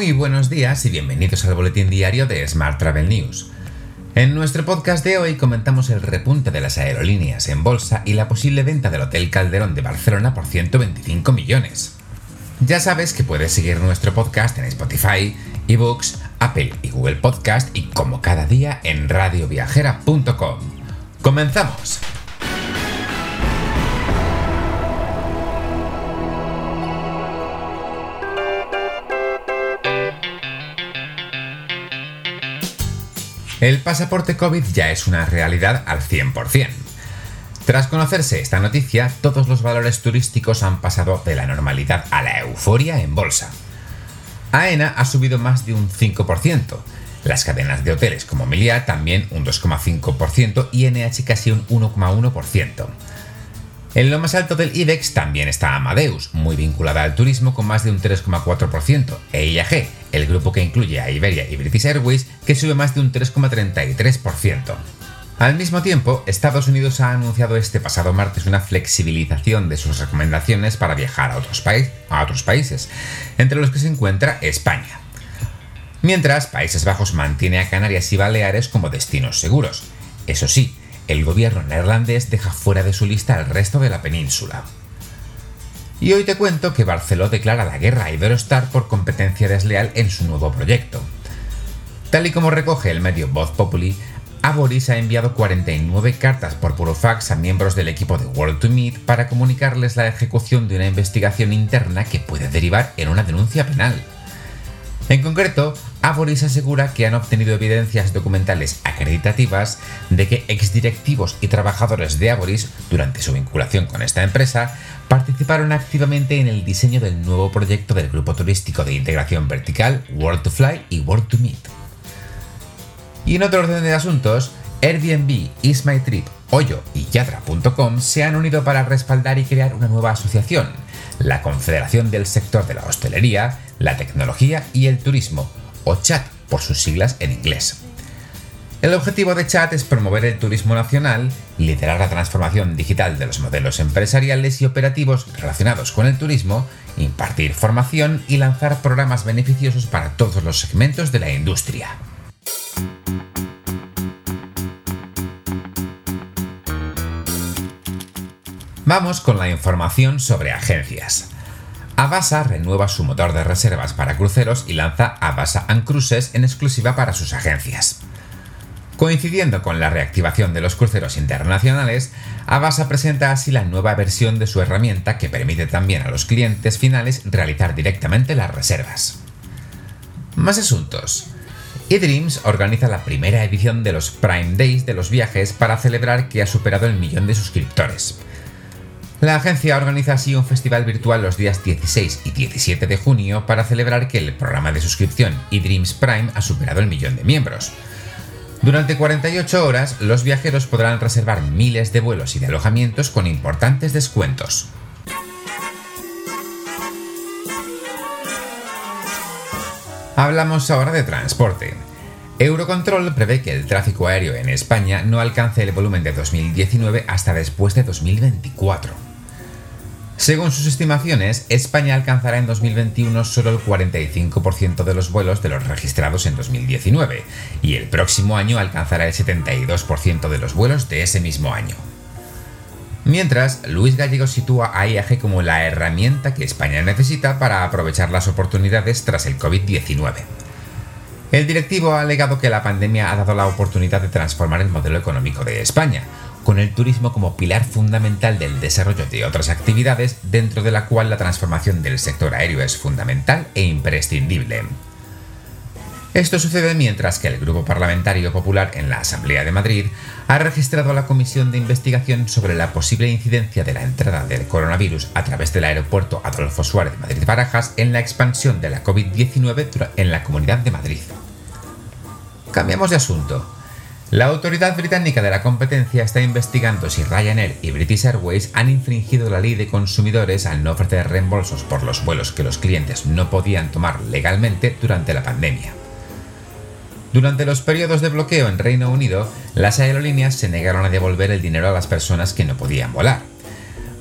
Muy buenos días y bienvenidos al boletín diario de Smart Travel News. En nuestro podcast de hoy comentamos el repunte de las aerolíneas en bolsa y la posible venta del Hotel Calderón de Barcelona por 125 millones. Ya sabes que puedes seguir nuestro podcast en Spotify, eBooks, Apple y Google Podcast y como cada día en radioviajera.com. ¡Comenzamos! El pasaporte COVID ya es una realidad al 100%. Tras conocerse esta noticia, todos los valores turísticos han pasado de la normalidad a la euforia en bolsa. AENA ha subido más de un 5%, las cadenas de hoteles como Meliá también un 2,5% y NH casi un 1,1%. En lo más alto del IBEX también está Amadeus, muy vinculada al turismo con más de un 3,4%, e IAG, el grupo que incluye a Iberia y British Airways, que sube más de un 3,33%. Al mismo tiempo, Estados Unidos ha anunciado este pasado martes una flexibilización de sus recomendaciones para viajar a otros, países, entre los que se encuentra España. Mientras, Países Bajos mantiene a Canarias y Baleares como destinos seguros. Eso sí, el gobierno neerlandés deja fuera de su lista al resto de la península. Y hoy te cuento que Barceló declara la guerra a Iberostar por competencia desleal en su nuevo proyecto. Tal y como recoge el medio Voz Populi, Aboris ha enviado 49 cartas por purofax a miembros del equipo de World to Meet para comunicarles la ejecución de una investigación interna que puede derivar en una denuncia penal. En concreto, Aboris asegura que han obtenido evidencias documentales acreditativas de que exdirectivos y trabajadores de Aboris, durante su vinculación con esta empresa, participaron activamente en el diseño del nuevo proyecto del grupo turístico de integración vertical World to Fly y World to Meet. Y en otro orden de asuntos, Airbnb, Trip, Hoyo y Yadra.com se han unido para respaldar y crear una nueva asociación, la Confederación del Sector de la Hostelería, la Tecnología y el Turismo, o CHAT por sus siglas en inglés. El objetivo de CHAT es promover el turismo nacional, liderar la transformación digital de los modelos empresariales y operativos relacionados con el turismo, impartir formación y lanzar programas beneficiosos para todos los segmentos de la industria. Vamos con la información sobre agencias. Avasa renueva su motor de reservas para cruceros y lanza Avasa and Cruises en exclusiva para sus agencias. Coincidiendo con la reactivación de los cruceros internacionales, Avasa presenta así la nueva versión de su herramienta que permite también a los clientes finales realizar directamente las reservas. Más asuntos. eDreams organiza la primera edición de los Prime Days de los viajes para celebrar que ha superado el millón de suscriptores. La agencia organiza así un festival virtual los días 16 y 17 de junio para celebrar que el programa de suscripción eDreams Prime ha superado el millón de miembros. Durante 48 horas, los viajeros podrán reservar miles de vuelos y de alojamientos con importantes descuentos. Hablamos ahora de transporte. Eurocontrol prevé que el tráfico aéreo en España no alcance el volumen de 2019 hasta después de 2024. Según sus estimaciones, España alcanzará en 2021 solo el 45% de los vuelos de los registrados en 2019 y el próximo año alcanzará el 72% de los vuelos de ese mismo año. Mientras, Luis Gallego sitúa a IAG como la herramienta que España necesita para aprovechar las oportunidades tras el COVID-19. El directivo ha alegado que la pandemia ha dado la oportunidad de transformar el modelo económico de España, con el turismo como pilar fundamental del desarrollo de otras actividades, dentro de la cual la transformación del sector aéreo es fundamental e imprescindible. Esto sucede mientras que el Grupo Parlamentario Popular en la Asamblea de Madrid ha registrado la comisión de investigación sobre la posible incidencia de la entrada del coronavirus a través del aeropuerto Adolfo Suárez de Madrid-Barajas en la expansión de la COVID-19 en la Comunidad de Madrid. Cambiamos de asunto. La autoridad británica de la competencia está investigando si Ryanair y British Airways han infringido la ley de consumidores al no ofrecer reembolsos por los vuelos que los clientes no podían tomar legalmente durante la pandemia. Durante los periodos de bloqueo en Reino Unido, las aerolíneas se negaron a devolver el dinero a las personas que no podían volar.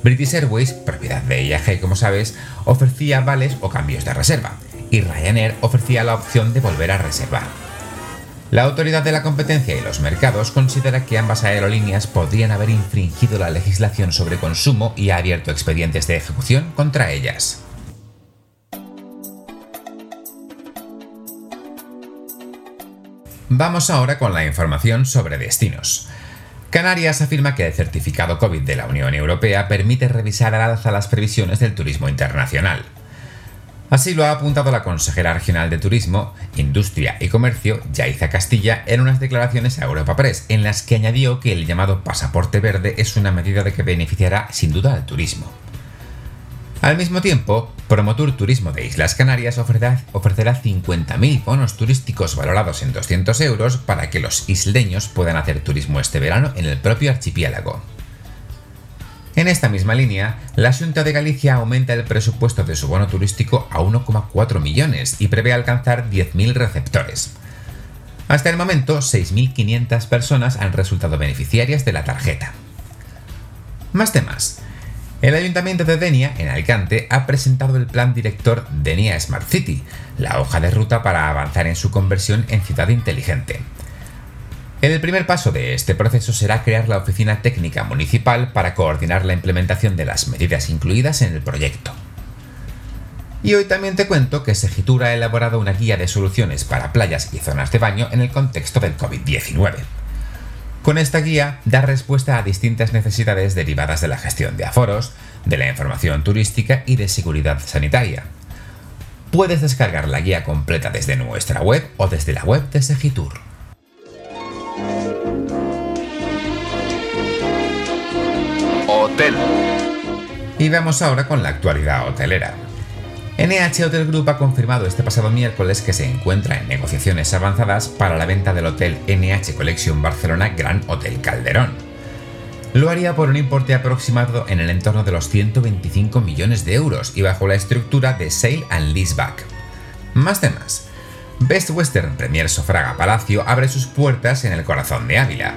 British Airways, propiedad de IAG como sabes, ofrecía vales o cambios de reserva, y Ryanair ofrecía la opción de volver a reservar. La Autoridad de la Competencia y los Mercados considera que ambas aerolíneas podrían haber infringido la legislación sobre consumo y ha abierto expedientes de ejecución contra ellas. Vamos ahora con la información sobre destinos. Canarias afirma que el certificado COVID de la Unión Europea permite revisar al alza las previsiones del turismo internacional. Así lo ha apuntado la consejera regional de Turismo, Industria y Comercio, Yaiza Castilla, en unas declaraciones a Europa Press, en las que añadió que el llamado pasaporte verde es una medida de que beneficiará sin duda al turismo. Al mismo tiempo, Promotur Turismo de Islas Canarias ofrecerá, 50.000 bonos turísticos valorados en 200 euros para que los isleños puedan hacer turismo este verano en el propio archipiélago. En esta misma línea, la Junta de Galicia aumenta el presupuesto de su bono turístico a 1,4 millones y prevé alcanzar 10.000 receptores. Hasta el momento, 6.500 personas han resultado beneficiarias de la tarjeta. Más temas. El Ayuntamiento de Denia, en Alicante, ha presentado el plan director Denia Smart City, la hoja de ruta para avanzar en su conversión en ciudad inteligente. El primer paso de este proceso será crear la oficina técnica municipal para coordinar la implementación de las medidas incluidas en el proyecto. Y hoy también te cuento que Segitura ha elaborado una guía de soluciones para playas y zonas de baño en el contexto del COVID-19. Con esta guía da respuesta a distintas necesidades derivadas de la gestión de aforos, de la información turística y de seguridad sanitaria. Puedes descargar la guía completa desde nuestra web o desde la web de Segitur. Hotel. Y vamos ahora con la actualidad hotelera. NH Hotel Group ha confirmado este pasado miércoles que se encuentra en negociaciones avanzadas para la venta del hotel NH Collection Barcelona Gran Hotel Calderón. Lo haría por un importe aproximado en el entorno de los 125 millones de euros y bajo la estructura de Sale and Leaseback. Más temas. Best Western Premier Sofraga Palacio abre sus puertas en el corazón de Ávila.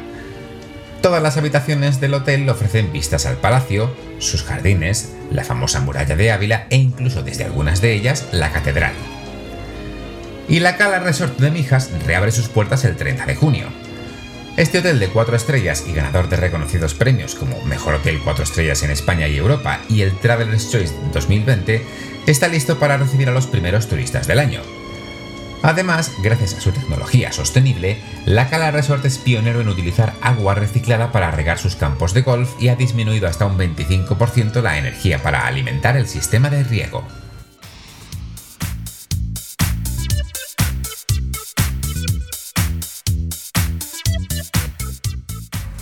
Todas las habitaciones del hotel ofrecen vistas al palacio, sus jardines, la famosa muralla de Ávila e incluso desde algunas de ellas la catedral. Y la Cala Resort de Mijas reabre sus puertas el 30 de junio. Este hotel de 4 estrellas y ganador de reconocidos premios como Mejor Hotel 4 Estrellas en España y Europa y el Traveler's Choice 2020 está listo para recibir a los primeros turistas del año. Además, gracias a su tecnología sostenible, la Cala Resort es pionero en utilizar agua reciclada para regar sus campos de golf y ha disminuido hasta un 25% la energía para alimentar el sistema de riego.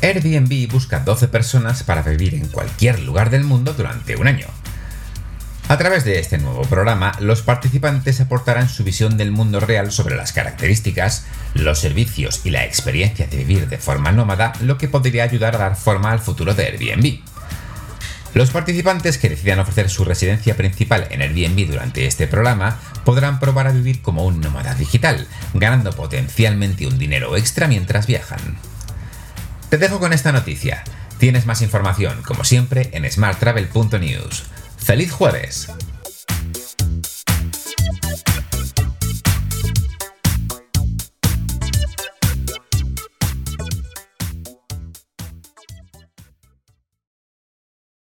Airbnb busca 12 personas para vivir en cualquier lugar del mundo durante un año. A través de este nuevo programa, los participantes aportarán su visión del mundo real sobre las características, los servicios y la experiencia de vivir de forma nómada, lo que podría ayudar a dar forma al futuro de Airbnb. Los participantes que decidan ofrecer su residencia principal en Airbnb durante este programa podrán probar a vivir como un nómada digital, ganando potencialmente un dinero extra mientras viajan. Te dejo con esta noticia. Tienes más información, como siempre, en smarttravel.news. ¡Feliz jueves!